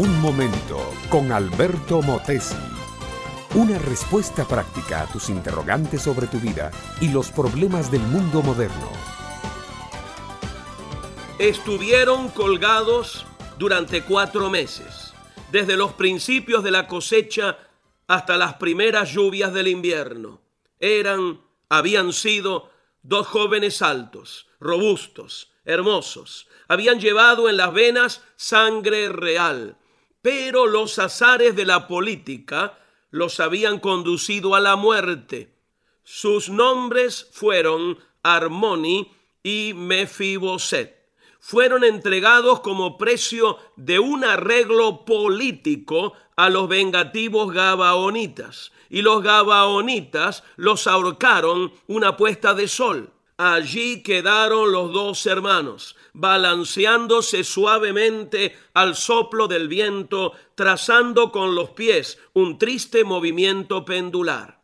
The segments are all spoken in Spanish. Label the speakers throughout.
Speaker 1: Un momento con Alberto Motesi. Una respuesta práctica a tus interrogantes sobre tu vida y los problemas del mundo moderno.
Speaker 2: Estuvieron colgados durante cuatro meses, desde los principios de la cosecha hasta las primeras lluvias del invierno. Eran, habían sido dos jóvenes altos, robustos, hermosos. Habían llevado en las venas sangre real, pero los azares de la política los habían conducido a la muerte. Sus nombres fueron Armoni y Mefiboset. Fueron entregados como precio de un arreglo político a los vengativos gabaonitas, y los gabaonitas los ahorcaron una puesta de sol. Allí quedaron los dos hermanos, balanceándose suavemente al soplo del viento, trazando con los pies un triste movimiento pendular.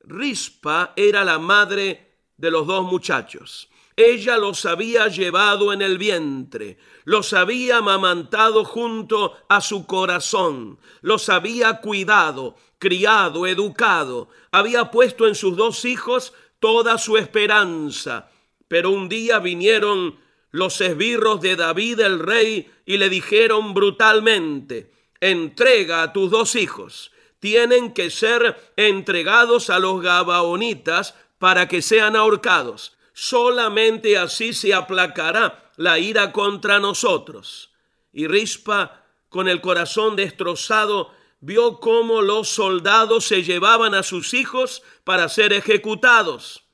Speaker 2: Rispa era la madre de los dos muchachos. Ella los había llevado en el vientre, los había amamantado junto a su corazón, los había cuidado, criado, educado, había puesto en sus dos hijos toda su esperanza. Pero un día vinieron los esbirros de David el rey y le dijeron brutalmente, entrega a tus dos hijos, tienen que ser entregados a los gabaonitas para que sean ahorcados. Solamente así se aplacará la ira contra nosotros. Y Rispa, con el corazón destrozado, vio cómo los soldados se llevaban a sus hijos para ser ejecutados.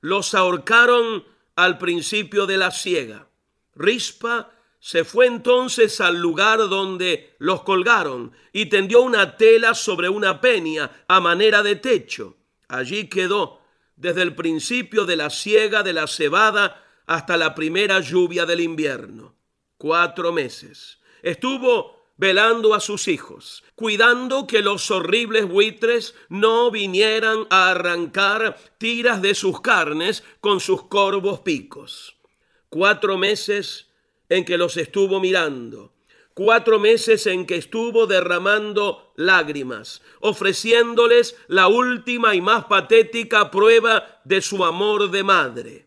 Speaker 2: Los ahorcaron al principio de la siega. Rispa se fue entonces al lugar donde los colgaron y tendió una tela sobre una peña a manera de techo. Allí quedó desde el principio de la siega de la cebada hasta la primera lluvia del invierno. Cuatro meses. Estuvo velando a sus hijos, cuidando que los horribles buitres no vinieran a arrancar tiras de sus carnes con sus corvos picos. Cuatro meses en que los estuvo mirando, cuatro meses en que estuvo derramando lágrimas, ofreciéndoles la última y más patética prueba de su amor de madre.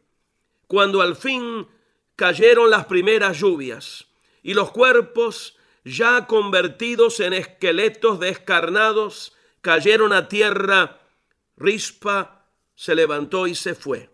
Speaker 2: Cuando al fin cayeron las primeras lluvias y los cuerpos ya convertidos en esqueletos descarnados, cayeron a tierra, Rispa se levantó y se fue.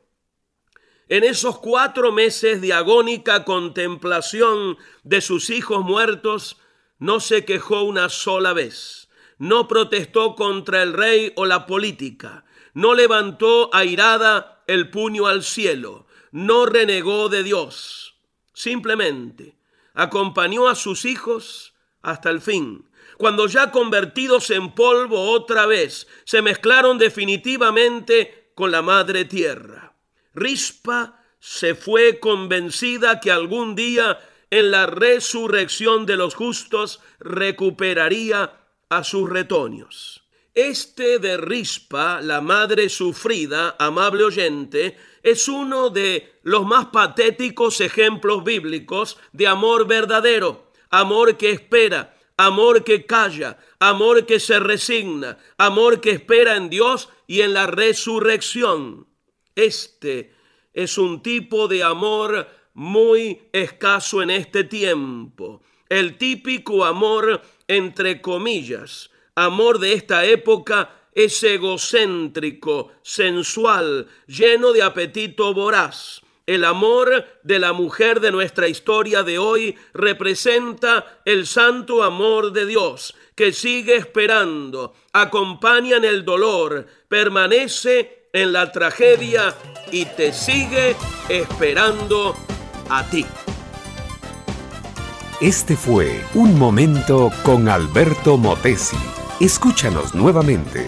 Speaker 2: En esos cuatro meses de agónica contemplación de sus hijos muertos, no se quejó una sola vez, no protestó contra el rey o la política, no levantó airada el puño al cielo, no renegó de Dios. Simplemente acompañó a sus hijos hasta el fin. Cuando ya convertidos en polvo otra vez, se mezclaron definitivamente con la madre tierra. Rispa se fue convencida que algún día en la resurrección de los justos recuperaría a sus retoños. Este de Rispa, la madre sufrida, amable oyente, es uno de los más patéticos ejemplos bíblicos de amor verdadero, amor que espera, amor que calla, amor que se resigna, amor que espera en Dios y en la resurrección. Este es un tipo de amor muy escaso en este tiempo. El típico amor entre comillas, amor de esta época es egocéntrico, sensual, lleno de apetito voraz. El amor de la mujer de nuestra historia de hoy representa el santo amor de Dios que sigue esperando, acompaña en el dolor, permanece en la tragedia y te sigue esperando a ti.
Speaker 1: Este fue Un Momento con Alberto Motesi. Escúchanos nuevamente